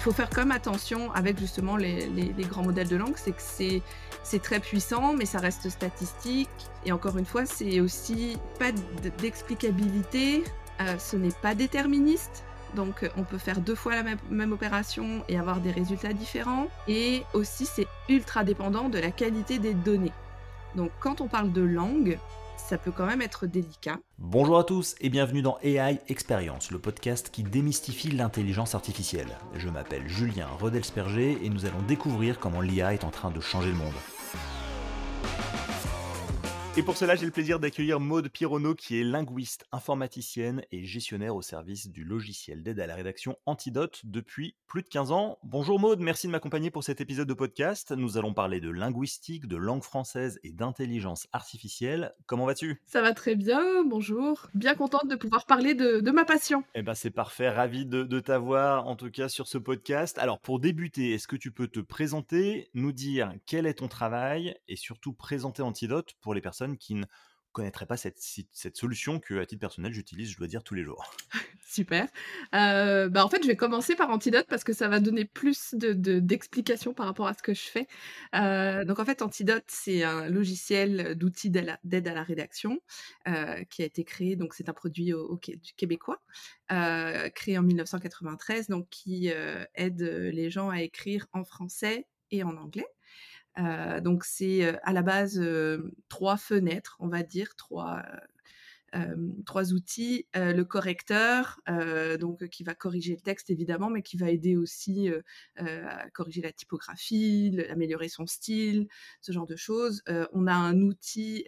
il faut faire comme attention avec justement les, grands modèles de langue, c'est que c'est très puissant, mais ça reste statistique. Et encore une fois, c'est aussi pas d'explicabilité, euh, ce n'est pas déterministe. Donc on peut faire deux fois la même, opération et avoir des résultats différents. Et aussi c'est ultra dépendant de la qualité des données. Donc quand on parle de langue, ça peut quand même être délicat. Bonjour à tous et bienvenue dans AI Experience, le podcast qui démystifie l'intelligence artificielle. Je m'appelle Julien Rodelsperger et nous allons découvrir comment l'IA est en train de changer le monde. Et pour cela, j'ai le plaisir d'accueillir Maude Pironneau, qui est linguiste, informaticienne et gestionnaire au service du logiciel d'aide à la rédaction Antidote depuis plus de 15 ans. Bonjour Maude, merci de m'accompagner pour cet épisode de podcast. Nous allons parler de linguistique, de langue française et d'intelligence artificielle. Comment vas-tu? Ça va très bien, bonjour. Bien contente de pouvoir parler de, ma passion. Eh ben c'est parfait, ravi de, de t'avoir en tout cas sur ce podcast. Alors pour débuter, est-ce que tu peux te présenter, nous dire quel est ton travail et surtout présenter Antidote pour les personnes qui ne connaîtraient pas cette, solution que, à titre personnel, j'utilise, je dois dire, tous les jours. Super. Euh, bah en fait, je vais commencer par Antidote parce que ça va donner plus d'explications de, par rapport à ce que je fais. Euh, donc, en fait, Antidote, c'est un logiciel d'outils d'aide à la rédaction euh, qui a été créé. Donc, c'est un produit au, québécois, créé en 1993, donc qui aide les gens à écrire en français et en anglais. Euh, donc c'est à la base trois fenêtres, on va dire, trois, trois outils. le correcteur, donc qui va corriger le texte évidemment, mais qui va aider aussi à corriger la typographie, améliorer son style, ce genre de choses. on a un outil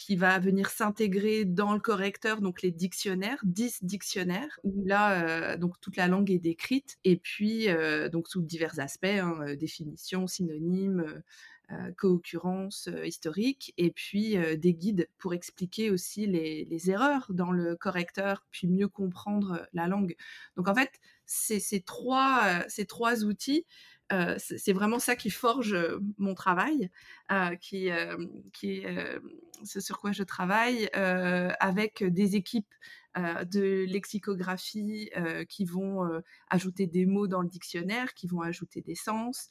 qui va venir s'intégrer dans le correcteur, donc les dictionnaires, 10 dictionnaires, où là, euh, donc toute la langue est décrite, et puis euh, donc sous divers aspects, hein, euh, définition, synonyme, co-occurrence historique, et puis des guides pour expliquer aussi les, les, erreurs dans le correcteur, puis mieux comprendre la langue. Donc en fait, ces trois, ces trois outils euh, c'est vraiment ça qui forge mon travail, euh, qui, c'est sur quoi je travaille avec des équipes de lexicographie qui vont ajouter des mots dans le dictionnaire, qui vont ajouter des sens,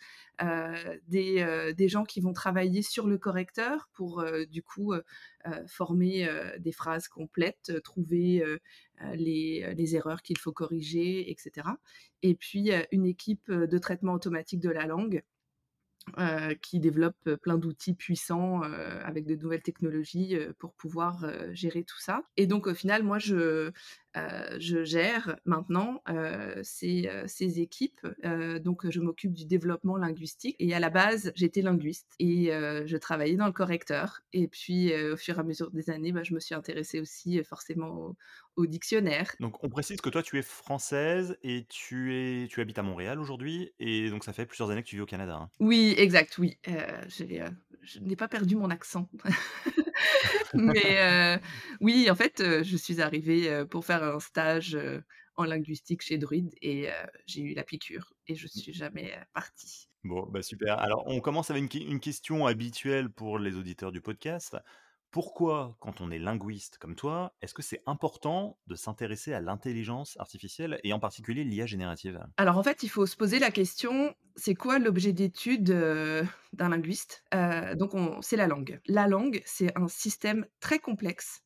des, des, gens qui vont travailler sur le correcteur pour du coup former des phrases complètes, trouver les, les, erreurs qu'il faut corriger, etc. Et puis une équipe de traitement automatique de la langue euh, qui développe euh, plein d'outils puissants euh, avec de nouvelles technologies pour pouvoir gérer tout ça. Et donc au final, moi, je, je gère maintenant ces, ces, équipes. donc je m'occupe du développement linguistique. Et à la base, j'étais linguiste et je travaillais dans le correcteur. Et puis au fur et à mesure des années, bah, je me suis intéressée aussi forcément au dictionnaire. Donc on précise que toi tu es française et tu es tu habites à Montréal aujourd'hui et donc ça fait plusieurs années que tu vis au Canada. Hein. Oui, exact, oui. Euh, euh, je n'ai pas perdu mon accent. Mais euh, oui, en fait, je suis arrivée pour faire un stage en linguistique chez Druid et j'ai eu la piqûre et je suis jamais partie. Bon, bah super. Alors on commence avec une question habituelle pour les auditeurs du podcast. Pourquoi, quand on est linguiste comme toi, est-ce que c'est important de s'intéresser à l'intelligence artificielle et en particulier l'IA générative? Alors en fait, il faut se poser la question, c'est quoi l'objet d'étude d'un linguiste? Donc c'est la langue. La langue, c'est un système très complexe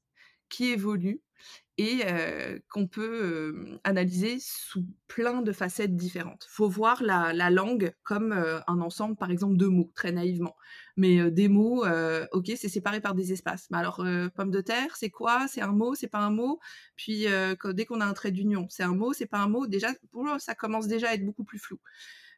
qui évolue et qu'on peut analyser sous plein de facettes différentes. Faut voir la, langue comme un ensemble, par exemple, de mots, très naïvement. Mais des mots, ok, c'est séparé par des espaces. Mais alors, pomme de terre, c'est quoi? C'est un mot, c'est pas un mot? Puis dès qu'on a un trait d'union, c'est un mot, c'est pas un mot? Déjà, ça commence déjà à être beaucoup plus flou.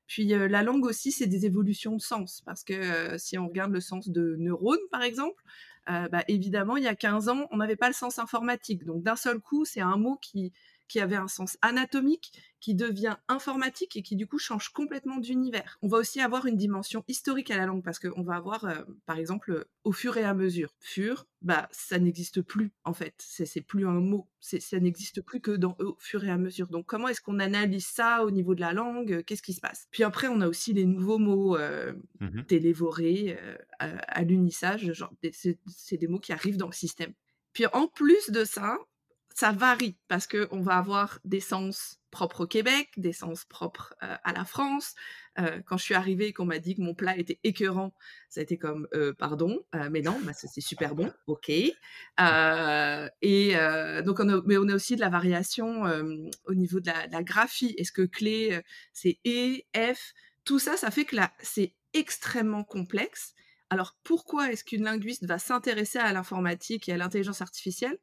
Puis la langue aussi, c'est des évolutions de sens, parce que si on regarde le sens de neurone, par exemple, bah, évidemment, il y a 15 ans, on n'avait pas le sens informatique. Donc d'un seul coup, c'est un mot qui, qui avait un sens anatomique, qui devient informatique et qui du coup change complètement d'univers. On va aussi avoir une dimension historique à la langue parce qu'on va avoir, euh, par exemple, au fur et à mesure. Fur, bah ça n'existe plus en fait. C'est plus un mot. Ça n'existe plus que dans au fur et à mesure. Donc comment est-ce qu'on analyse ça au niveau de la langue Qu'est-ce qui se passe? Puis après, on a aussi les nouveaux mots euh, mmh télévorés, euh, à, l'unissage. C'est des mots qui arrivent dans le système. Puis en plus de ça, ça varie parce qu'on va avoir des sens propres au Québec, des sens propres euh, à la France. Euh, quand je suis arrivée et qu'on m'a dit que mon plat était écœurant, ça a été comme euh, pardon, mais non, bah, c'est super bon, ok. Et donc, mais on a aussi de la variation au niveau de la, de la graphie. Est-ce que clé, c'est E, F? Tout ça, ça fait que là, c'est extrêmement complexe. Alors, pourquoi est-ce qu'une linguiste va s'intéresser à l'informatique et à l'intelligence artificielle?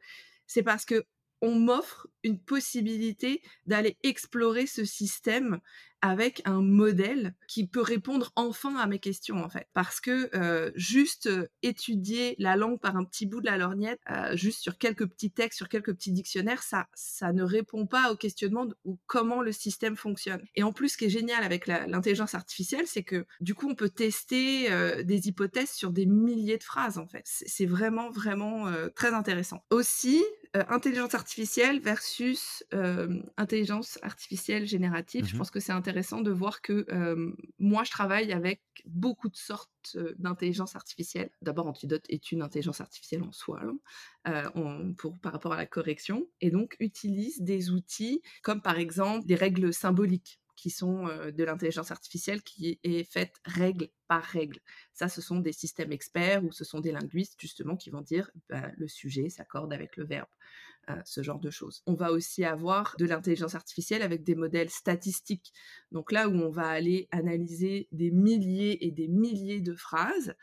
C'est parce que on m'offre une possibilité d'aller explorer ce système avec un modèle qui peut répondre enfin à mes questions en fait. Parce que euh, juste euh, étudier la langue par un petit bout de la lorgnette, euh, juste sur quelques petits textes, sur quelques petits dictionnaires, ça, ça ne répond pas au questionnement de ou comment le système fonctionne. Et en plus, ce qui est génial avec l'intelligence artificielle, c'est que du coup, on peut tester euh, des hypothèses sur des milliers de phrases en fait. C'est vraiment, vraiment euh, très intéressant. Aussi, euh, intelligence artificielle versus euh, intelligence artificielle générative. Je Mmh pense que c'est intéressant de voir que moi, je travaille avec beaucoup de sortes d'intelligence artificielle. D'abord, Antidote est une intelligence artificielle en soi, hein, pour, par rapport à la correction, et donc utilise des outils comme par exemple des règles symboliques qui sont de l'intelligence artificielle qui est faite règle par règle. Ça, ce sont des systèmes experts ou ce sont des linguistes justement qui vont dire bah, le sujet s'accorde avec le verbe, ce genre de choses. On va aussi avoir de l'intelligence artificielle avec des modèles statistiques. Donc là où on va aller analyser des milliers et des milliers de phrases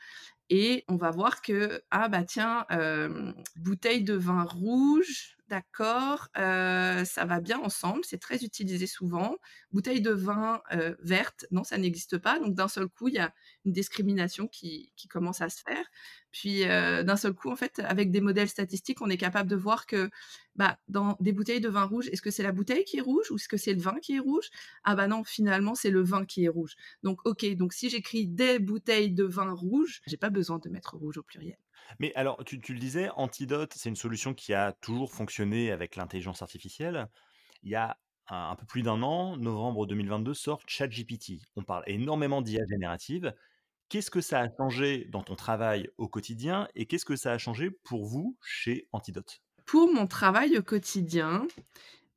et on va voir que ah bah tiens euh, bouteille de vin rouge d'accord euh, ça va bien ensemble c'est très utilisé souvent bouteille de vin euh, verte non ça n'existe pas donc d'un seul coup il y a une discrimination qui commence à se faire puis d'un seul coup en fait avec des modèles statistiques on est capable de voir que bah, dans des bouteilles de vin rouge est-ce que c'est la bouteille qui est rouge ou est-ce que c'est le vin qui est rouge? Ah bah non finalement c'est le vin qui est rouge donc, ok, donc si j'écris des bouteilles de vin rouge, j'ai pas besoin de mettre rouge au pluriel. Mais alors, tu tu le disais, Antidote, c'est une solution qui a toujours fonctionné avec l'intelligence artificielle. Il y a un un peu plus d'un an, novembre 2022, sort ChatGPT. On parle énormément d'IA générative. Qu'est-ce que ça a changé dans ton travail au quotidien et qu'est-ce que ça a changé pour vous chez Antidote? Pour mon travail au quotidien,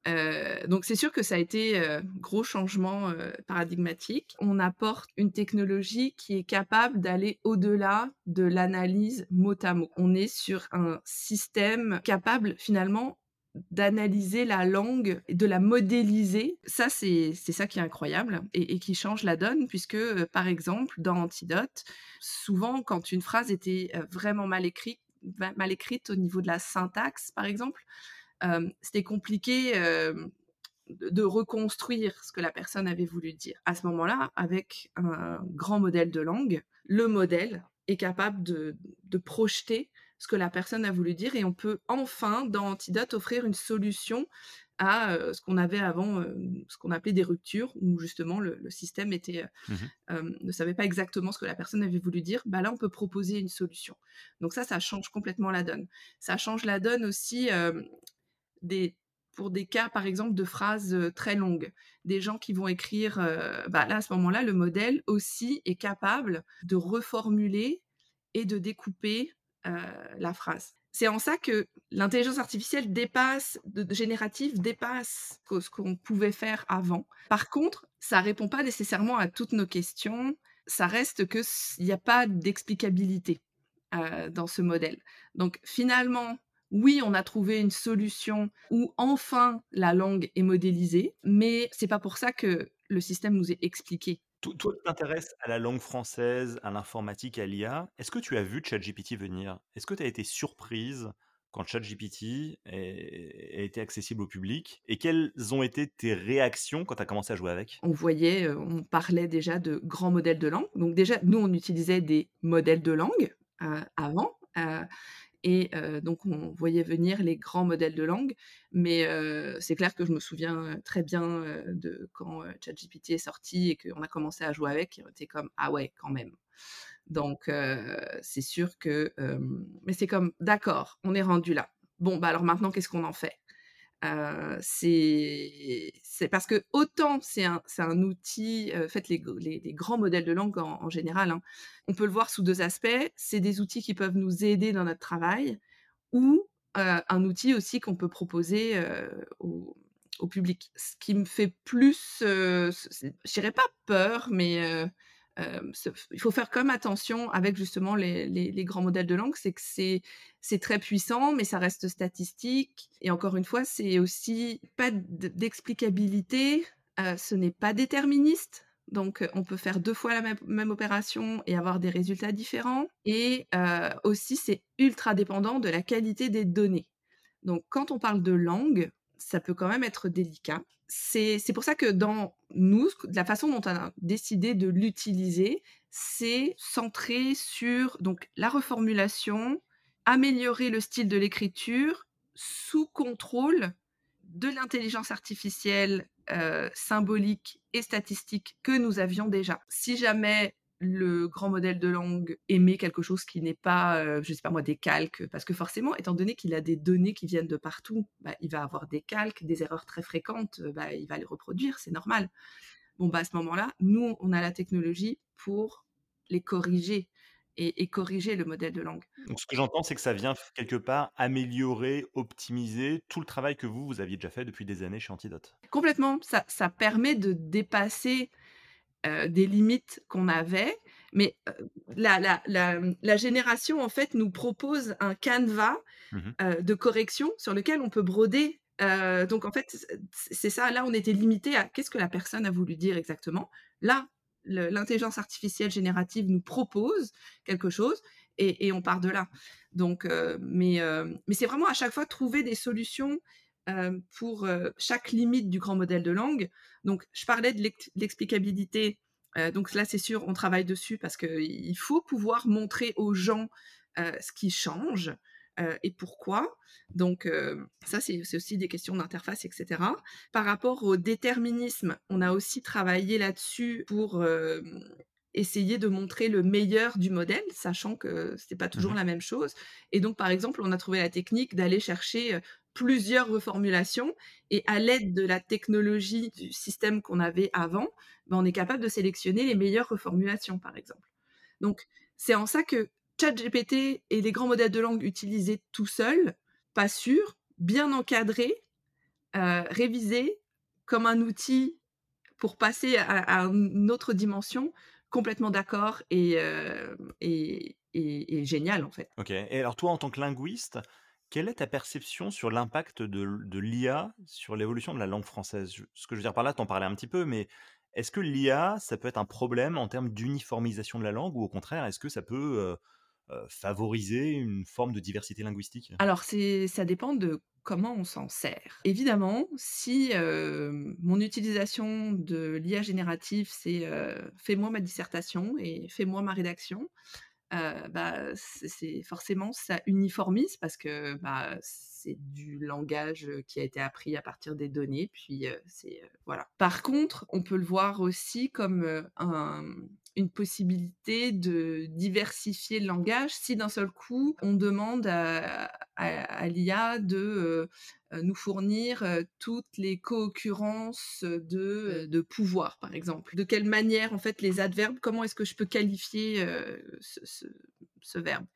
euh, donc c'est sûr que ça a été euh, gros changement euh, paradigmatique. On apporte une technologie qui est capable d'aller au-delà de l'analyse mot à mot. On est sur un système capable finalement d'analyser la langue, de la modéliser. Ça, c'est ça qui est incroyable et, qui change la donne, puisque, euh, par exemple, dans Antidote, souvent, quand une phrase était euh, vraiment mal écrite, mal écrite au niveau de la syntaxe, par exemple, euh, c'était compliqué de de reconstruire ce que la personne avait voulu dire. À ce moment-là, avec un grand modèle de langue, le modèle est capable de, de projeter ce que la personne a voulu dire et on peut enfin, dans Antidote, offrir une solution à euh, ce qu'on avait avant, euh, ce qu'on appelait des ruptures, où justement le, le système était, Mmh euh, euh, ne savait pas exactement ce que la personne avait voulu dire. Bah là, on peut proposer une solution. Donc ça, ça change complètement la donne. Ça change la donne aussi des, pour des cas, par exemple, de phrases très longues. Des gens qui vont écrire, bah là, à ce moment-là, le modèle aussi est capable de reformuler et de découper la phrase. C'est en ça que l'intelligence artificielle dépasse, de, générative dépasse ce qu'on pouvait faire avant. Par contre, ça répond pas nécessairement à toutes nos questions. Ça reste que il n'y a pas d'explicabilité euh, dans ce modèle. Donc finalement, oui, on a trouvé une solution où enfin la langue est modélisée, mais c'est pas pour ça que le système nous est expliqué. To toi, tu t'intéresses à la langue française, à l'informatique, à l'IA. Est-ce que tu as vu ChatGPT venir? Est-ce que tu as été surprise quand ChatGPT a été accessible au public? Et quelles ont été tes réactions quand tu as commencé à jouer avec? On voyait, euh, on parlait déjà de grands modèles de langue. Donc déjà, nous, on utilisait des modèles de langue euh, avant. euh, et donc, on voyait venir les grands modèles de langue. Mais c'est clair que je me souviens très bien de quand ChatGPT est sorti et qu'on a commencé à jouer avec. Et on était comme, ah ouais, quand même. Donc, c'est sûr que... mais c'est comme, d'accord, on est rendu là. Bon, bah alors maintenant, qu'est-ce qu'on en fait? C'est parce que autant c'est un, outil, euh, faites les, les, grands modèles de langue en, en général, hein, on peut le voir sous deux aspects. C'est des outils qui peuvent nous aider dans notre travail ou un outil aussi qu'on peut proposer au public. Ce qui me fait plus, je dirais pas peur, mais il faut faire même attention avec justement les grands modèles de langue, c'est que c'est très puissant, mais ça reste statistique. Et encore une fois, c'est aussi pas d'explicabilité, ce n'est pas déterministe, donc on peut faire 2 fois la même opération et avoir des résultats différents. Et aussi c'est ultra dépendant de la qualité des données. Donc quand on parle de langue, ça peut quand même être délicat. C'est pour ça que dans nous, la façon dont on a décidé de l'utiliser, c'est centré sur donc la reformulation, améliorer le style de l'écriture sous contrôle de l'intelligence artificielle, heu, symbolique et statistique que nous avions déjà. Si jamais le grand modèle de langue émet quelque chose qui n'est pas, heu, je sais pas moi, des calques, parce que forcément, étant donné qu'il a des données qui viennent de partout, bah, il va avoir des calques, des erreurs très fréquentes, heu, bah, il va les reproduire, c'est normal. Bon, bah, à ce moment-là, nous, on a la technologie pour les corriger et et corriger le modèle de langue. Donc ce que j'entends, c'est que ça vient quelque part améliorer, optimiser tout le travail que vous, vous aviez déjà fait depuis des années chez Antidote? Complètement, ça ça permet de dépasser, heu, des limites qu'on avait, mais heu, la la la, la génération, en fait, nous propose un canevas, Mmh mh. heu, de correction sur lequel on peut broder. Donc en fait, c'est ça, là, on était limité à qu'est-ce que la personne a voulu dire exactement. Là, l'intelligence artificielle générative nous propose quelque chose et et on part de là. Donc mais mais c'est vraiment à chaque fois trouver des solutions, pour, chaque limite du grand modèle de langue. Donc je parlais de l'ex l'explicabilité, donc là, c'est sûr, on travaille dessus parce qu'il faut pouvoir montrer aux gens, ce qui change, et pourquoi. Donc ça, c'est aussi des questions d'interface et cetera. Par rapport au déterminisme, on a aussi travaillé là-dessus pour, essayer de montrer le meilleur du modèle, sachant que c'est pas Mmh toujours mh. la même chose et donc par exemple, on a trouvé la technique d'aller chercher, plusieurs reformulations et à l'aide de la technologie du système qu'on avait avant, bah, on est capable de sélectionner les meilleures reformulations, par exemple. Donc c'est en ça que ChatGPT et les grands modèles de langue utilisés tout seuls, pas sûr, bien encadrés, heu, révisés comme un outil pour passer à une autre dimension, complètement d'accord et hem et et et génial, en fait. OK et alors toi, en tant que linguiste, quelle est ta perception sur l'impact de l'IA sur l'évolution de la langue française? Ce que je veux dire par là, tu en parlais un petit peu, mais est-ce que l'IA, ça peut être un problème en termes d'uniformisation de la langue ou au contraire, est-ce que ça peut, heu heu, favoriser une forme de diversité linguistique? Alors ça dépend de comment on s'en sert. Évidemment, si, hem, mon utilisation de l'IA générative, c'est, «Fais-moi ma dissertation et fais-moi ma rédaction», heu, bah, c'est forcément ça uniformise parce que, bah, c'est du langage, qui a été appris à partir des données, puis, c'est, voilà. Par contre, on peut le voir aussi comme, un, une possibilité de diversifier le langage si d'un seul coup, on demande à l'IA de, heu heu, nous fournir, heu, toutes les co-occurrences, de, pouvoir, par exemple. De quelle manière, en fait, les adverbes, comment est-ce que je peux qualifier, ce verbe?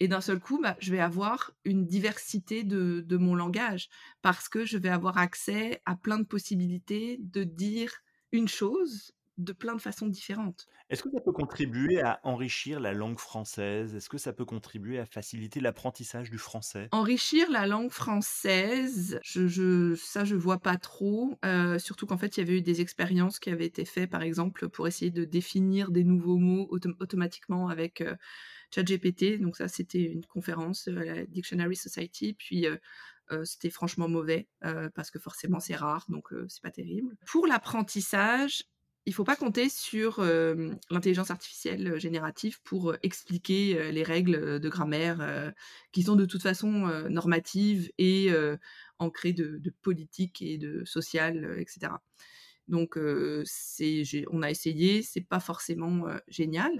Et d'un seul coup, bah, je vais avoir une diversité de de mon langage parce que je vais avoir accès à plein de possibilités de dire une chose de plein de façons différentes. Est-ce que ça peut contribuer à enrichir la langue française? Est-ce que ça peut contribuer à faciliter l'apprentissage du français? Enrichir la langue française, je je ça je vois pas trop, heu, surtout qu'en fait, il y avait eu des expériences qui avaient été faits, par exemple, pour essayer de définir des nouveaux mots autom automatiquement avec, heu, ChatGPT. Donc ça, c'était une conférence, heu, à la Dictionary Society, puis, c'était franchement mauvais, parce que forcément c'est rare, donc heu, c'est pas terrible. Pour l'apprentissage, il faut pas compter sur, hem, l'intelligence artificielle, heu, générative pour, heu, expliquer, les règles, de grammaire, qui sont de toute façon, normatives et ancrées de politique et de social, heu, et cetera. Donc on a essayé, c'est pas forcément, génial.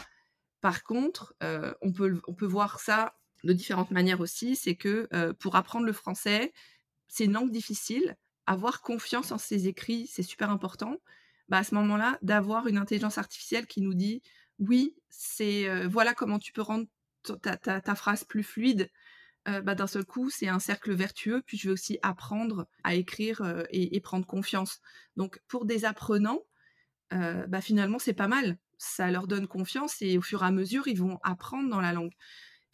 Par contre, on peut on peut voir ça de différentes manières aussi. C'est que, pour apprendre le français, c'est une langue difficile. Avoir confiance en ses écrits, c'est super important. Bah, à ce moment-là, d'avoir une intelligence artificielle qui nous dit: «Oui, c'est, heu, voilà comment tu peux rendre ta ta ta phrase plus fluide», heu, bah, d'un seul coup, c'est un cercle vertueux, puis je vais aussi apprendre à écrire, heu et et prendre confiance. Donc pour des apprenants, bah, finalement, c'est pas mal. Ça leur donne confiance et au fur et à mesure, ils vont apprendre dans la langue.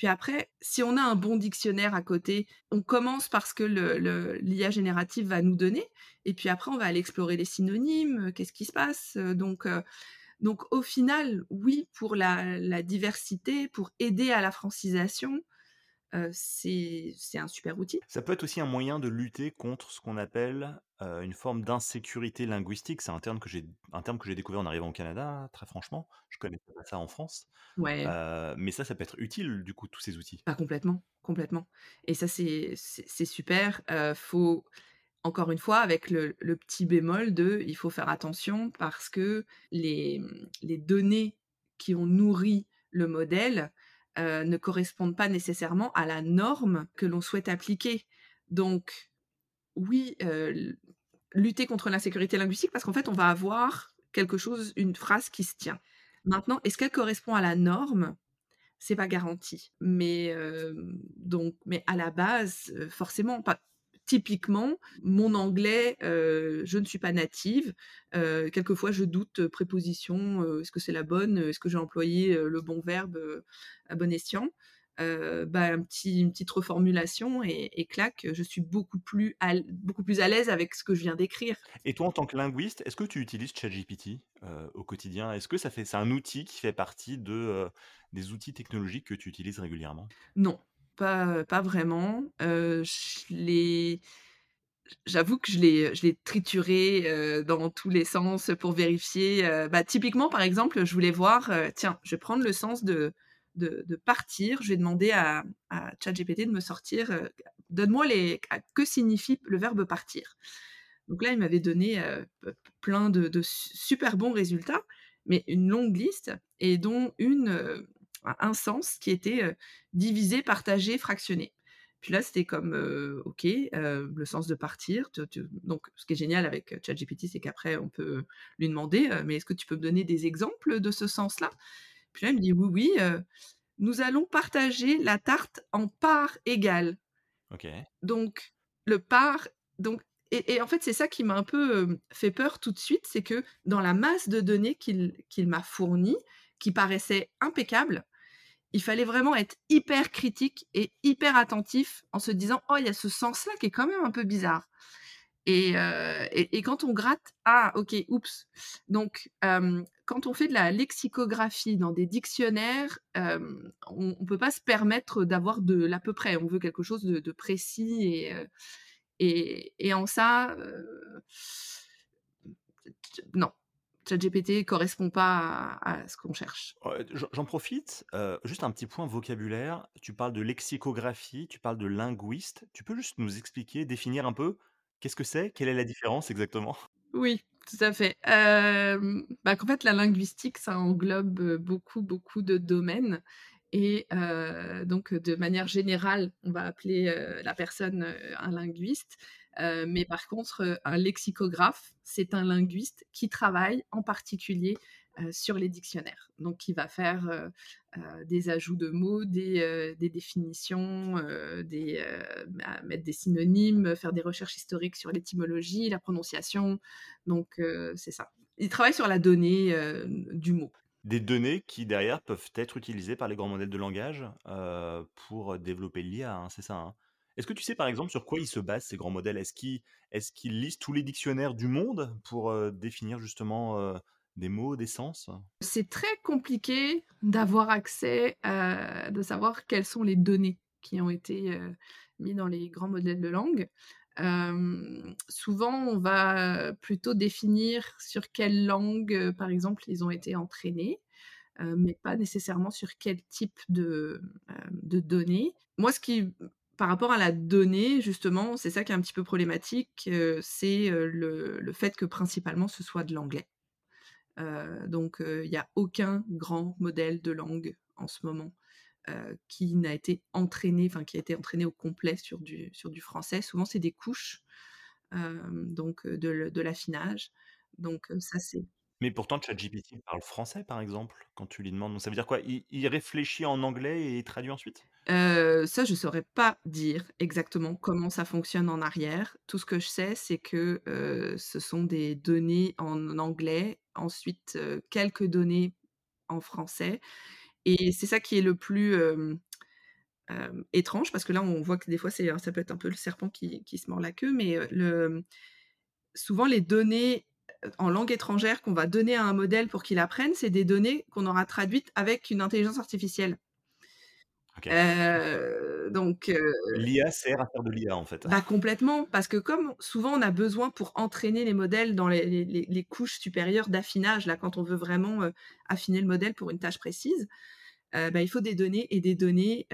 Puis après, si on a un bon dictionnaire à côté, on commence par ce que le le l'IA générative va nous donner et puis après on va aller explorer les synonymes, heu, qu'est-ce qui se passe? Donc heu, donc au final, oui, pour la la diversité, pour aider à la francisation, c'est un super outil. Ça peut être aussi un moyen de lutter contre ce qu'on appelle, une forme d'insécurité linguistique. C'est un terme que j'ai découvert en arrivant au Canada, très franchement. Je connaissais pas ça en France. Ouais. Mais ça, ça peut être utile du coup, tous ces outils. Bah, complètement, complètement et ça c'est super, faut encore une fois avec le le petit bémol de il faut faire attention parce que les, les données qui ont nourri le modèle, heu, ne correspondent pas nécessairement à la norme que l'on souhaite appliquer. Donc oui, heu, l lutter contre l'insécurité linguistique parce qu'en fait on va avoir quelque chose, une phrase qui se tient. Maintenant, est-ce qu'elle correspond à la norme? C'est pas garanti, mais hem, donc mais à la base, forcément pas typiquement, mon anglais, heu, je ne suis pas native, heu, quelquefois je doute, heu, préposition, est-ce que c'est la bonne? Est-ce que j'ai employé, le bon verbe, à bon escient? Bah, un petit une petite reformulation et et clac, je suis beaucoup plus à beaucoup plus à l'aise avec ce que je viens d'écrire. Et toi, en tant que linguiste, est-ce que tu utilises ChatGPT, au quotidien? Est-ce que ça fait c'est un outil qui fait partie de, des outils technologiques que tu utilises régulièrement? Non, pas, vraiment, J'avoue que je l'ai, trituré, dans tous les sens pour vérifier, bah, typiquement, par exemple, je voulais voir, tiens, je vais prendre le sens de de partir, je vais demander à ChatGPT de me sortir, donne-moi les que signifie le verbe partir? Donc là, il m'avait donné, plein de de su super bons résultats, mais une longue liste et dont une, un sens qui était, heu, diviser, partager, fractionner. Puis là, c'était comme, OK, le sens de partir, donc ce qui est génial avec, ChatGPT, c'est qu'après on peut lui demander, «Mais est-ce que tu peux me donner des exemples de ce sens-là?» puis là, il me dit: «Oui, oui, nous allons partager la tarte en parts égales». OK. Donc le part donc et et en fait, c'est ça qui m'a un peu, fait peur tout de suite, c'est que dans la masse de données qu'il qu'il m'a fournie, qui paraissait impeccable, il fallait vraiment être hyper critique et hyper attentif en se disant: «Oh, il y a ce sens-là qui est quand même un peu bizarre» et heu et et quand on gratte: «Ah OK, oups». Donc hem, quand on fait de la lexicographie dans des dictionnaires, hem, on on peut pas se permettre d'avoir de l'à peu près. On veut quelque chose de précis et et en ça, non, ChatGPT correspond pas à à ce qu'on cherche. J'en profite, heu, juste un petit point vocabulaire. Tu parles de lexicographie, tu parles de linguiste. Tu peux juste nous expliquer, définir un peu qu'est-ce que c'est? Quelle est la différence exactement? Oui, tout à fait. Hem, bah, qu'en fait, la linguistique, ça englobe, heu, beaucoup, beaucoup de domaines et donc de manière générale, on va appeler, la personne, un linguiste. Heu, mais par contre, heu, un lexicographe, c'est un linguiste qui travaille en particulier, heu, sur les dictionnaires. Donc qui va faire, des ajouts de mots, des, définitions, des, mettre des synonymes, faire des recherches historiques sur l'étymologie, la prononciation, donc c'est ça. Il travaille sur la donnée, du mot. Des données qui derrière peuvent être utilisées par les grands modèles de langage, pour développer l'IA, hein, c'est ça, hein? Est-ce que tu sais par exemple sur quoi ils se basent ces grands modèles? Est-ce qu'ils lisent tous les dictionnaires du monde pour, définir justement, des mots, des sens? C'est très compliqué d'avoir accès, heu, de savoir quelles sont les données qui ont été, heu, mis dans les grands modèles de langue. Souvent, on va plutôt définir sur quelle langue, par exemple, ils ont été entraînés, mais pas nécessairement sur quel type de, de données. Moi, ce qui par rapport à la donnée, justement, c'est ça qui est un petit peu problématique, heu, c'est, heu, le fait que principalement ce soit de l'anglais. Heu, donc il y a aucun grand modèle de langue en ce moment, qui n'a été entraîné, enfin qui a été entraîné au complet sur du français. Souvent, c'est des couches, donc de de l'affinage. Donc ça c'est Mais pourtant ChatGPT parle français par exemple, quand tu lui demandes, donc ça veut dire quoi? Il il réfléchit en anglais et il traduit ensuite? Ça, je saurais pas dire exactement comment ça fonctionne en arrière. Tout ce que je sais, c'est que, ce sont des données en anglais, ensuite, quelques données en français et c'est ça qui est le plus, étrange parce que là, on voit que des fois, ça peut être un peu le serpent qui se mord la queue, mais, souvent les données, en langue étrangère qu'on va donner à un modèle pour qu'il apprenne, c'est des données qu'on aura traduites avec une intelligence artificielle. Heu, donc heu, L'IA sert à faire de l'IA, en fait. bah, complètement, parce que comme souvent on a besoin pour entraîner les modèles dans les les les les couches supérieures d'affinage, là, quand on veut vraiment, heu, affiner le modèle pour une tâche précise, bah, il faut des données et des données,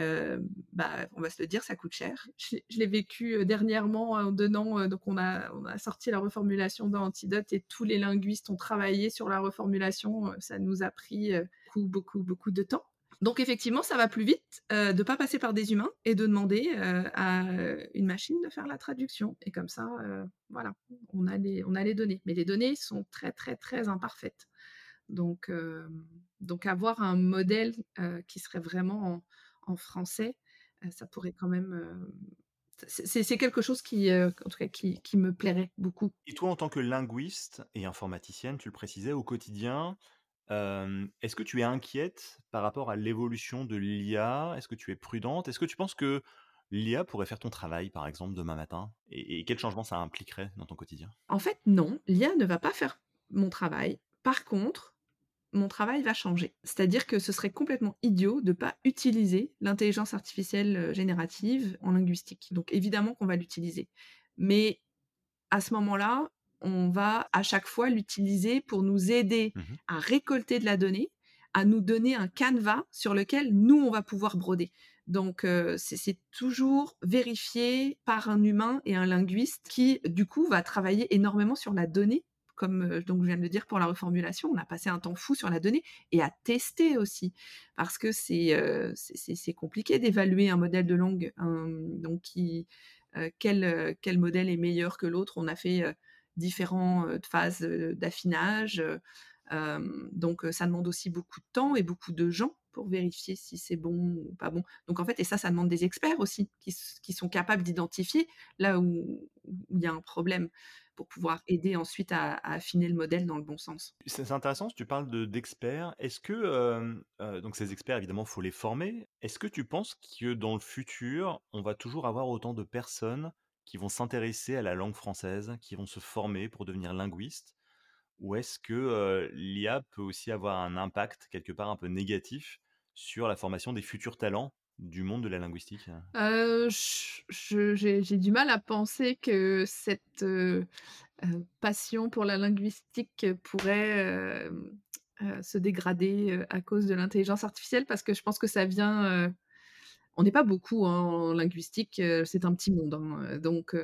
bah, on va se le dire, ça coûte cher. Je l'ai je l'ai vécu, dernièrement en donnant, donc on a on a sorti la reformulation dans Antidote et tous les linguistes ont travaillé sur la reformulation, ça nous a pris, beaucoup, beaucoup, beaucoup de temps. Donc effectivement, ça va plus vite, heu, de pas passer par des humains et de demander, heu, à, heu, une machine de faire la traduction et comme ça, voilà, on a les données. Mais les données sont très, très, très imparfaites. Donc donc avoir un modèle, qui serait vraiment en français, ça pourrait quand même, c'est quelque chose qui, en tout cas qui me plairait beaucoup. Et toi, en tant que linguiste et informaticienne, tu le précisais, au quotidien, est-ce que tu es inquiète par rapport à l'évolution de l'IA? Est-ce que tu es prudente? Est-ce que tu penses que l'IA pourrait faire ton travail, par exemple, demain matin? Et et quel changement ça impliquerait dans ton quotidien? En fait, non, l'IA ne va pas faire mon travail. Par contre, mon travail va changer. C'est-à-dire que ce serait complètement idiot de pas utiliser l'intelligence artificielle, générative en linguistique. Donc évidemment qu'on va l'utiliser. Mais à ce moment-là, on va à chaque fois l'utiliser pour nous aider Mmh à récolter de la donnée, à nous donner un canevas sur lequel nous, on va pouvoir broder. Donc heu, c'est toujours vérifié par un humain et un linguiste qui, du coup, va travailler énormément sur la donnée, comme, heu, donc je viens de le dire pour la reformulation. On a passé un temps fou sur la donnée et à tester aussi parce que c'est, c'est compliqué d'évaluer un modèle de langue, donc qui quel, quel modèle est meilleur que l'autre. On a fait, heu, phases, d'affinage, donc ça demande aussi beaucoup de temps et beaucoup de gens pour vérifier si c'est bon ou pas bon. Donc en fait et ça, ça demande des experts aussi qui sont capables d'identifier là où il y a un problème pour pouvoir aider ensuite à affiner le modèle dans le bon sens. C'est intéressant, tu parles de d'experts. Est-ce que, donc ces experts, évidemment, faut les former. Est-ce que tu penses que dans le futur, on va toujours avoir autant de personnes qui vont s'intéresser à la langue française, qui vont se former pour devenir linguistes? Ou est-ce que, l'IA peut aussi avoir un impact, quelque part, un peu négatif sur la formation des futurs talents du monde de la linguistique? J'ai du mal à penser que cette, passion pour la linguistique pourrait, se dégrader, à cause de l'intelligence artificielle parce que je pense que ça vient, on n'est pas beaucoup, hein, en linguistique, c'est un petit monde, hein, donc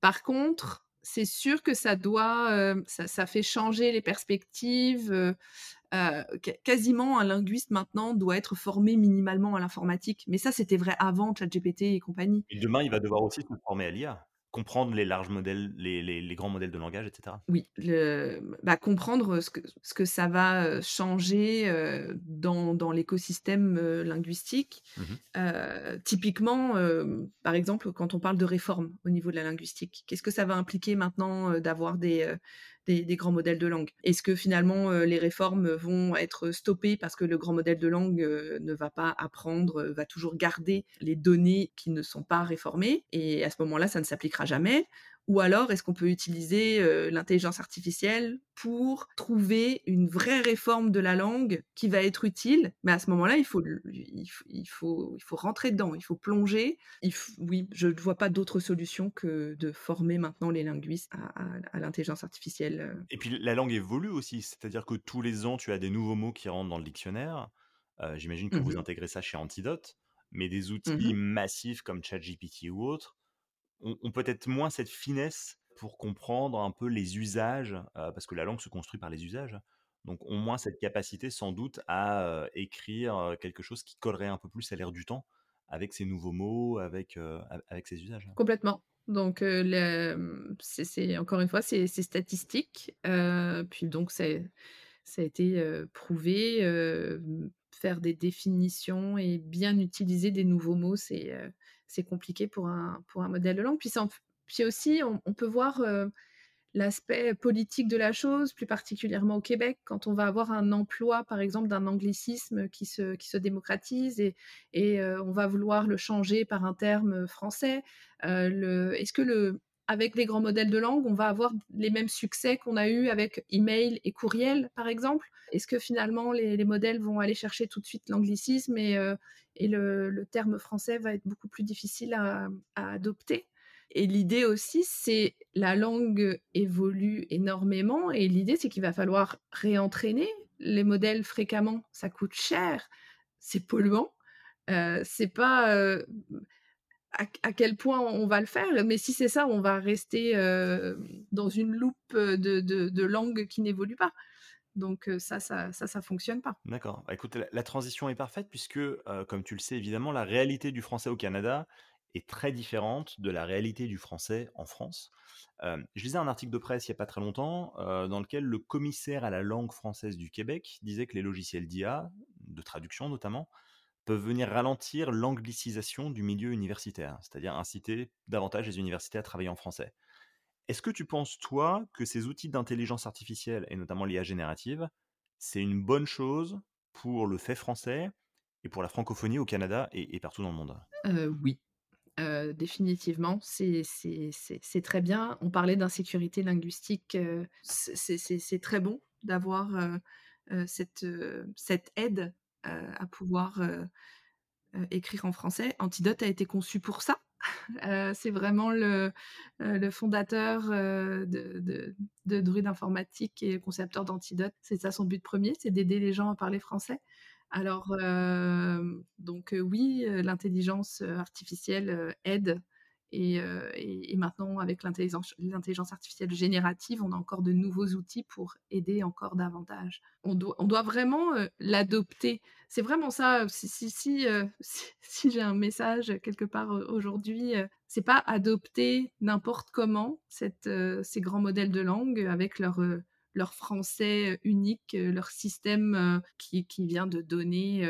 par contre, c'est sûr que ça doit, ça fait changer les perspectives, quasiment un linguiste maintenant doit être formé minimalement à l'informatique, mais ça, c'était vrai avant ChatGPT et compagnie. Et demain, il va devoir aussi se former à l'IA, comprendre les larges modèles, les les les grands modèles de langage et cetera. Oui, le bah, comprendre, ce que ce que ça va, heu, changer, heu, dans dans l'écosystème, heu, linguistique. Mmh typiquement, par exemple, quand on parle de réforme au niveau de la linguistique, qu'est-ce que ça va impliquer maintenant, d'avoir des, des grands modèles de langue? Est-ce que finalement, heu, les réformes vont être stoppées parce que le grand modèle de langue, heu, ne va pas apprendre, heu, va toujours garder les données qui ne sont pas réformées? Et à ce moment-là, ça ne s'appliquera jamais? Ou alors est-ce qu'on peut utiliser, heu, l'intelligence artificielle pour trouver une vraie réforme de la langue qui va être utile? Mais à ce moment-là, il faut il faut il faut rentrer dedans, il faut plonger. Il oui, je ne vois pas d'autre solution que de former maintenant les linguistes à à à l'intelligence artificielle, heu. Et puis la langue évolue aussi, c'est-à-dire que tous les ans, tu as des nouveaux mots qui rentrent dans le dictionnaire. Heu, j'imagine que Mmh vous mh. intégrez ça chez Antidote, mais des outils Mmh massifs comme ChatGPT ou autres ont peut-être moins cette finesse pour comprendre un peu les usages, heu, parce que la langue se construit par les usages, donc ont moins cette capacité sans doute à, heu, écrire, heu, quelque chose qui collerait un peu plus à l'air du temps avec ces nouveaux mots, avec, avec ces usages. Complètement. Donc mmh, c'est encore une fois, c'est statistique, puis donc Ça a été, prouvé, hem, faire des définitions et bien utiliser des nouveaux mots, c'est, c'est compliqué pour un pour un modèle de langue. Puis aussi on peut voir, heu, l'aspect politique de la chose, plus particulièrement au Québec, quand on va avoir un emploi, par exemple, d'un anglicisme qui se qui se démocratise et et heu, on va vouloir le changer par un terme, français. Le est-ce que le avec les grands modèles de langue, on va avoir les mêmes succès qu'on a eu avec email et courriel, par exemple? Est-ce que finalement les les modèles vont aller chercher tout de suite l'anglicisme et et le terme français va être beaucoup plus difficile à adopter? Et l'idée aussi, c'est la langue évolue énormément et l'idée, c'est qu'il va falloir réentraîner les modèles fréquemment. Ça coûte cher, c'est polluant, heu, c'est pas, heu, à quel point on va le faire, mais si c'est ça, on va rester, hem, dans une loupe, de de de langues qui n'évoluent pas. Donc heu, ça ça ça ça fonctionne pas. D'accord. Bah, écoute, la transition est parfaite puisque, comme tu le sais évidemment, la réalité du français au Canada est très différente de la réalité du français en France. Je lisais un article de presse il y a pas très longtemps, dans lequel le commissaire à la langue française du Québec disait que les logiciels d'IA, de traduction notamment, peuvent venir ralentir l'anglicisation du milieu universitaire, c'est-à-dire inciter davantage les universités à travailler en français. Est-ce que tu penses, toi, que ces outils d'intelligence artificielle, et notamment l'IA générative, c'est une bonne chose pour le fait français et pour la francophonie au Canada et, partout dans le monde? Heu, oui. Heu, définitivement, c'est très bien. On parlait d'insécurité linguistique, heu, c'est très bon d'avoir, cette, aide, à pouvoir, heu heu, écrire en français. Antidote a été conçu pour ça. Heu, c'est vraiment le, fondateur, de de de Druide Informatique et concepteur d'Antidote. C'est ça son but premier, c'est d'aider les gens à parler français. Alors, donc oui, l'intelligence, artificielle, aide et heu et maintenant avec l'intelligence artificielle générative, on a encore de nouveaux outils pour aider encore davantage. On doit vraiment, heu, l'adopter. C'est vraiment ça, si si j'ai un message quelque part, aujourd'hui, c'est pas adopter n'importe comment ces grands modèles de langue avec leur, français, unique, leur système, qui vient de données,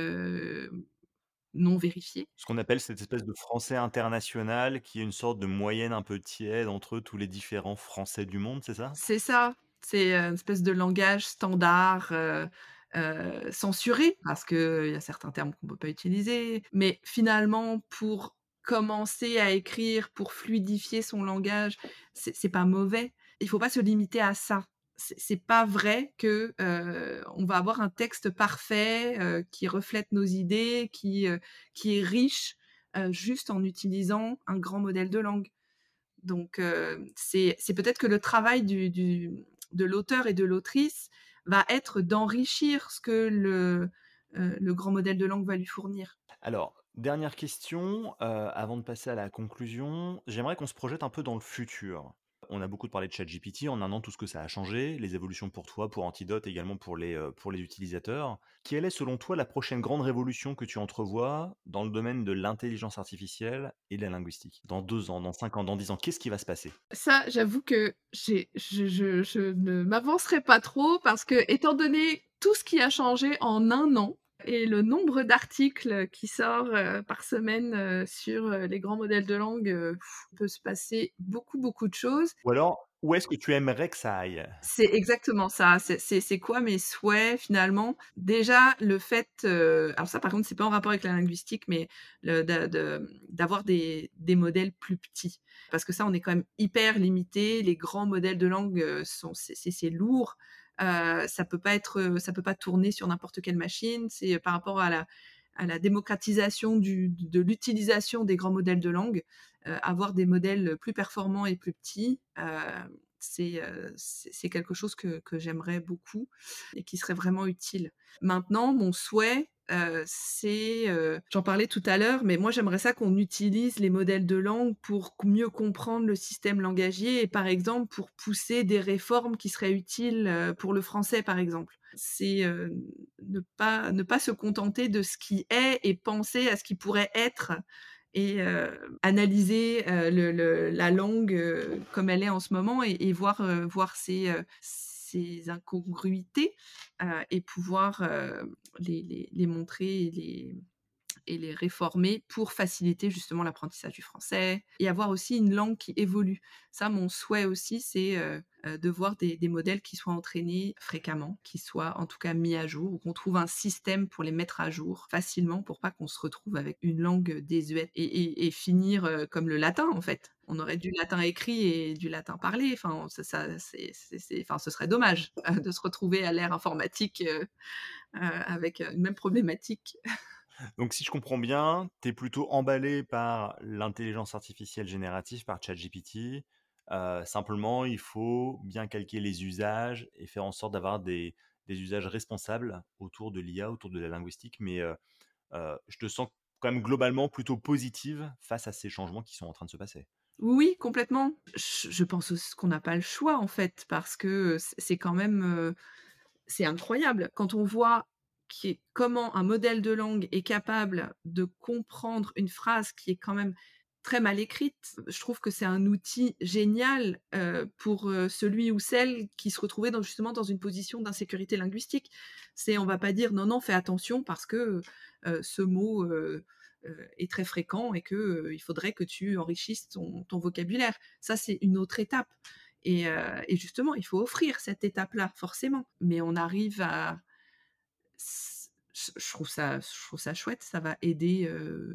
non vérifiées. Ce qu'on appelle cette espèce de français international qui est une sorte de moyenne un peu tiède entre tous les différents français du monde, c'est ça? C'est ça, c'est, une espèce de langage standard, censuré parce qu'il y a certains termes qu'on peut pas utiliser. Mais finalement, pour commencer à écrire, pour fluidifier son langage, c'est pas mauvais. Il faut pas se limiter à ça. C'est pas vrai que, heu, on va avoir un texte parfait, heu, qui reflète nos idées, qui, heu, qui est riche, juste en utilisant un grand modèle de langue. Donc, c'est peut-être que le travail du de l'auteur et de l'autrice va être d'enrichir ce que le, le grand modèle de langue va lui fournir. Alors, dernière question, avant de passer à la conclusion, j'aimerais qu'on se projette un peu dans le futur. On a beaucoup parlé de ChatGPT en un an, tout ce que ça a changé, les évolutions pour toi, pour Antidote, également pour les, heu, pour les utilisateurs. Quelle est selon toi la prochaine grande révolution que tu entrevois dans le domaine de l'intelligence artificielle et de la linguistique? Dans 2 ans, dans 5 ans, dans 10 ans, qu'est-ce qui va se passer? Ça, j'avoue que je je je ne m'avancerai pas trop parce que, étant donné tout ce qui a changé en un an et le nombre d'articles qui sort, heu, par semaine, heu, sur, heu, les grands modèles de langue, peut se passer beaucoup, beaucoup de choses. Ou alors, où est-ce que tu aimerais que ça aille? C'est exactement ça. C'est quoi mes souhaits finalement? Déjà le fait, alors ça par contre c'est pas en rapport avec la linguistique, mais de d'avoir des des modèles plus petits. Parce que ça on est quand même hyper limité. Les grands modèles de langue, sont c'est lourd. Heu, ça peut pas être, heu, ça peut pas tourner sur n'importe quelle machine. C'est par rapport à la démocratisation de l'utilisation des grands modèles de langue, avoir des modèles plus performants et plus petits, c'est, quelque chose que j'aimerais beaucoup et qui serait vraiment utile. Maintenant, mon souhait, c'est, j'en parlais tout à l'heure, mais moi j'aimerais ça qu'on utilise les modèles de langue pour mieux comprendre le système langagier et par exemple pour pousser des réformes qui seraient utiles, pour le français, par exemple. C'est, ne pas ne pas se contenter de ce qui est et penser à ce qui pourrait être et analyser, la langue, comme elle est en ce moment et voir, voir ses, ces incongruités, heu et pouvoir, heu, les les montrer et les et les réformer pour faciliter justement l'apprentissage du français et avoir aussi une langue qui évolue. Ça, mon souhait aussi, c'est, heu, de voir des modèles qui soient entraînés fréquemment, qui soient en tout cas mis à jour ou qu'on trouve un système pour les mettre à jour facilement pour pas qu'on se retrouve avec une langue désuète et finir, comme le latin, en fait. On aurait du latin écrit et du latin parlé, enfin ça ça c'est enfin ce serait dommage, heu, de se retrouver à l'ère informatique, heu heu, avec, une même problématique. Donc si je comprends bien, tu es plutôt emballé par l'intelligence artificielle générative, par ChatGPT. Simplement, il faut bien calquer les usages et faire en sorte d'avoir des des usages responsables autour de l'IA, autour de la linguistique. Mais, je te sens quand même globalement plutôt positive face à ces changements qui sont en train de se passer. Oui, complètement. Je pense qu'on n'a pas le choix, en fait, parce que, c'est quand même, heu, c'est incroyable quand on voit comment un modèle de langue est capable de comprendre une phrase qui est quand même très mal écrite. Je trouve que c'est un outil génial, heu, pour, heu, celui ou celle qui se retrouvait justement dans une position d'insécurité linguistique. C'est on va pas dire: «Non, non, fais attention parce que, ce mot, est très fréquent et que, heu, il faudrait que tu enrichisses ton vocabulaire». Ça, c'est une autre étape et heu et justement, il faut offrir cette étape-là, forcément. Mais on arrive à je trouve ça je trouve ça chouette, ça va aider,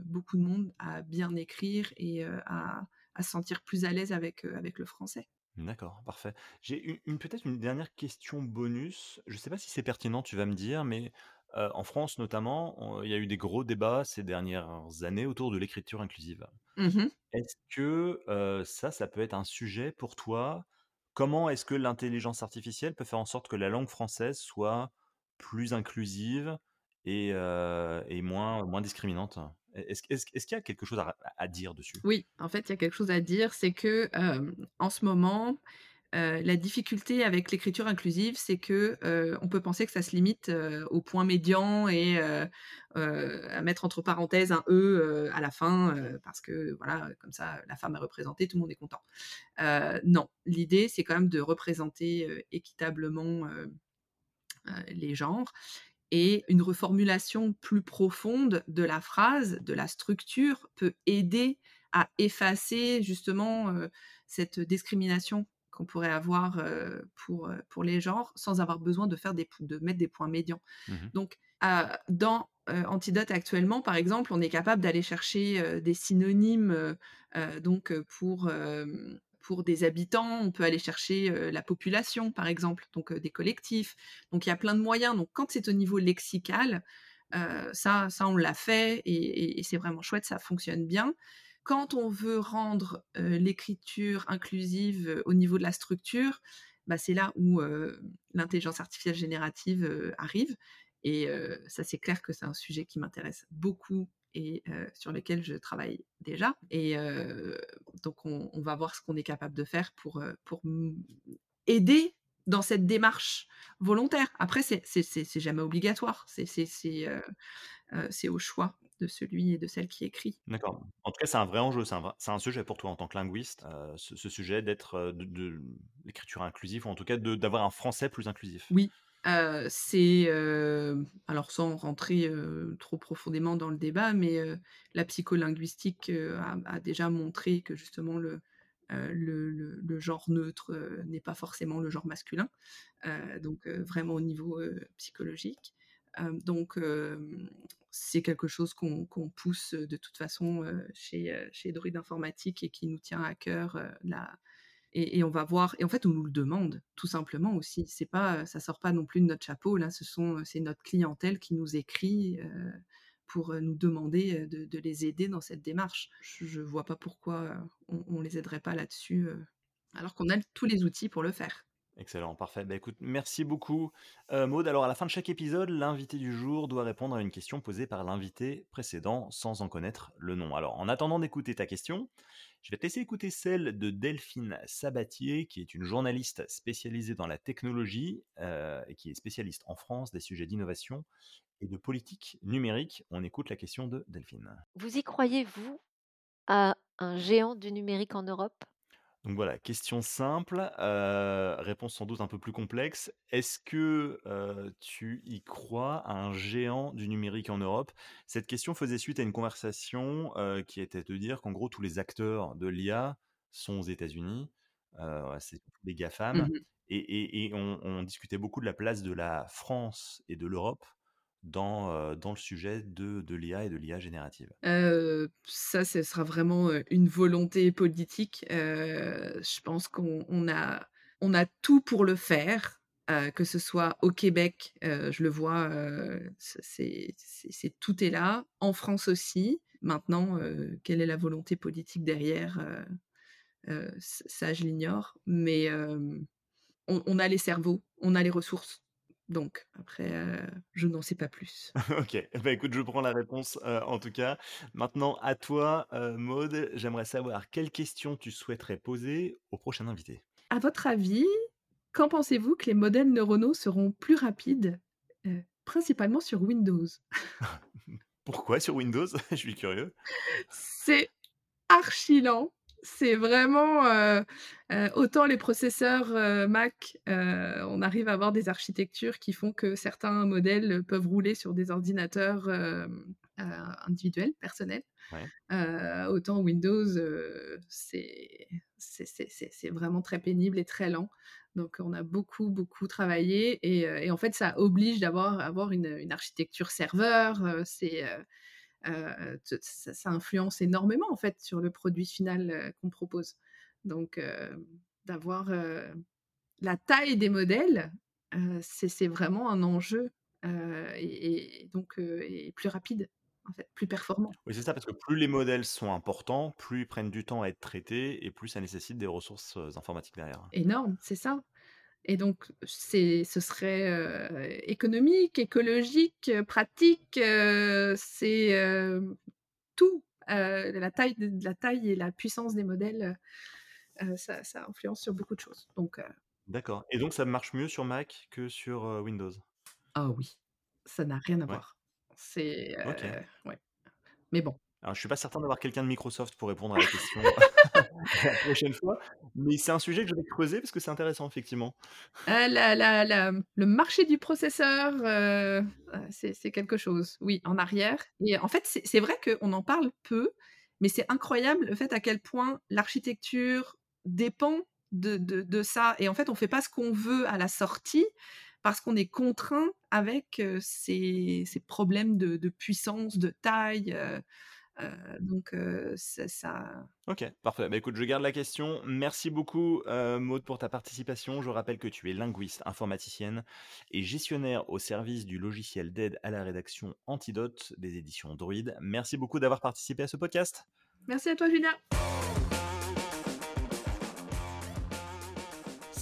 beaucoup de monde à bien écrire et à à se sentir plus à l'aise avec, avec le français. D'accord, parfait. J'ai une peut-être une dernière question bonus. Je ne sais pas si c'est pertinent, tu vas me dire, mais, en France notamment, il y a eu des gros débats ces dernières années autour de l'écriture inclusive. Mmh mh. Est-ce que, ça, ça peut être un sujet pour toi? Comment est-ce que l'intelligence artificielle peut faire en sorte que la langue française soit plus inclusive et et moins moins discriminante? Est est-ce est-ce est-ce qu'il y a quelque chose à à dire dessus? Oui, en fait, il y a quelque chose à dire, c'est que, en ce moment, heu, la difficulté avec l'écriture inclusive, c'est que, heu, on peut penser que ça se limite, heu, au point médian et à mettre entre parenthèses un «e», à la fin, parce que voilà, comme ça, la femme est représentée, tout le monde est content. Non, l'idée, c'est quand même de représenter, équitablement, les genres et une reformulation plus profonde de la phrase, de la structure, peut aider à effacer justement, cette discrimination qu'on pourrait avoir, pour, pour les genres, sans avoir besoin de faire des de mettre des points médians. Mmh Donc, dans, Antidote actuellement, par exemple, on est capable d'aller chercher, des synonymes, donc, pour, pour des habitants, on peut aller chercher, la population, par exemple, donc, des collectifs. Donc il y a plein de moyens. Donc quand c'est au niveau lexical, ça ça on l'a fait et et et c'est vraiment chouette, ça fonctionne bien. Quand on veut rendre, l'écriture inclusive, au niveau de la structure, bah, c'est là où, l'intelligence artificielle générative, arrive et ça c'est clair que c'est un sujet qui m'intéresse beaucoup et sur lequel je travaille déjà et donc on va voir ce qu'on est capable de faire pour, aider dans cette démarche volontaire. Après c'est jamais obligatoire, c'est au choix de celui et de celle qui écrit. D'accord. En tout cas, c'est un vrai enjeu, c'est un sujet pour toi en tant que linguiste, heu, ce ce sujet d'être, heu, de de l'écriture inclusive ou en tout cas de d'avoir un français plus inclusif. Oui, heu, c'est, alors sans rentrer, trop profondément dans le débat, mais, la psycholinguistique, a a déjà montré que justement le, le le le genre neutre, n'est pas forcément le genre masculin, donc, vraiment au niveau, psychologique. Donc, c'est quelque chose qu'on pousse, de toute façon, chez, chez Druide Informatique et qui nous tient à cœur, et on va voir et en fait, on nous le demande, tout simplement aussi. C'est pas, ça sort pas non plus de notre chapeau là, ce sont, c'est notre clientèle qui nous écrit, pour, nous demander, de les aider dans cette démarche. Je je vois pas pourquoi, on on les aiderait pas là-dessus, alors qu'on a tous les outils pour le faire. Excellent, parfait. Bah, écoute, merci beaucoup, heu, Maud. Alors à la fin de chaque épisode, l'invité du jour doit répondre à une question posée par l'invité précédent sans en connaître le nom. Alors en attendant d'écouter ta question, je vais te laisser écouter celle de Delphine Sabatier, qui est une journaliste spécialisée dans la technologie, heu, et qui est spécialiste en France des sujets d'innovation et de politique numérique. On écoute la question de Delphine. Vous y croyez, vous, à un géant du numérique en Europe? Donc voilà, question simple, heu, réponse sans doute un peu plus complexe. Est-ce que, heu, tu y crois à un géant du numérique en Europe? Cette question faisait suite à une conversation, heu, qui était de dire qu'en gros tous les acteurs de l'IA sont aux États-Unis, c'est les Mmh GAFAM mh. et et et on on discutait beaucoup de la place de la France et de l'Europe dans, heu, dans le sujet de l'IA et de l'IA générative. Heu, ça, ce sera vraiment, heu, une volonté politique. Je pense qu'on on a tout pour le faire, que ce soit au Québec, je le vois, tout est là, en France aussi. Maintenant, quelle est la volonté politique derrière, ça je l'ignore, mais on a les cerveaux, on a les ressources, donc après, je n'en sais pas plus. OK. Bah, écoute, je prends la réponse, en tout cas. Maintenant à toi, heu, Maud, j'aimerais savoir quelles questions tu souhaiterais poser au prochain invité? À votre avis, quand pensez-vous que les modèles neuronaux seront plus rapides, principalement sur Windows? Pourquoi sur Windows? Je suis curieux. C'est archi lent, c'est vraiment, heu heu, autant les processeurs, heu, Mac, on arrive à avoir des architectures qui font que certains modèles peuvent rouler sur des ordinateurs, individuels, personnels. Ouais. Autant Windows, c'est vraiment très pénible et très lent. Donc on a beaucoup, beaucoup travaillé et en fait, ça oblige d'avoir avoir une, une architecture serveur, c'est, t ça ça influence énormément, en fait, sur le produit final, heu, qu'on propose. Donc heu, d'avoir, la taille des modèles, c'est vraiment un enjeu, et et donc et plus rapide, en fait, plus performant. Oui, c'est ça, parce que plus les modèles sont importants, plus ils prennent du temps à être traités et plus ça nécessite des ressources, informatiques derrière. Énorme, c'est ça. Et donc c'est ce serait, heu, économique, écologique, heu, pratique, heu, c'est, tout. La taille de la taille et la puissance des modèles, ça ça influence sur beaucoup de choses. Donc D'accord et donc ça marche mieux sur Mac que sur, Windows? ah oui, ça n'a rien à Ouais, voir. C'est, ouais, mais bon. Alors je suis pas certain d'avoir quelqu'un de Microsoft pour répondre à la question la prochaine fois, mais c'est un sujet que je vais creuser parce que c'est intéressant effectivement. La la la le marché du processeur, heu heu, c'est quelque chose, oui, en arrière et en fait, c'est vrai qu'on en parle peu, mais c'est incroyable le fait à quel point l'architecture dépend de de de ça et en fait, on fait pas ce qu'on veut à la sortie parce qu'on est contraint avec, heu, ces ces problèmes de de puissance, de taille, donc heu, c'est ça OK, parfait. Bah, écoute, je garde la question. Merci beaucoup, heu, Maud, pour ta participation. Je rappelle que tu es linguiste, informaticienne et gestionnaire au service du logiciel d'aide à la rédaction Antidote des éditions Druide. Merci beaucoup d'avoir participé à ce podcast. merci à toi Julien.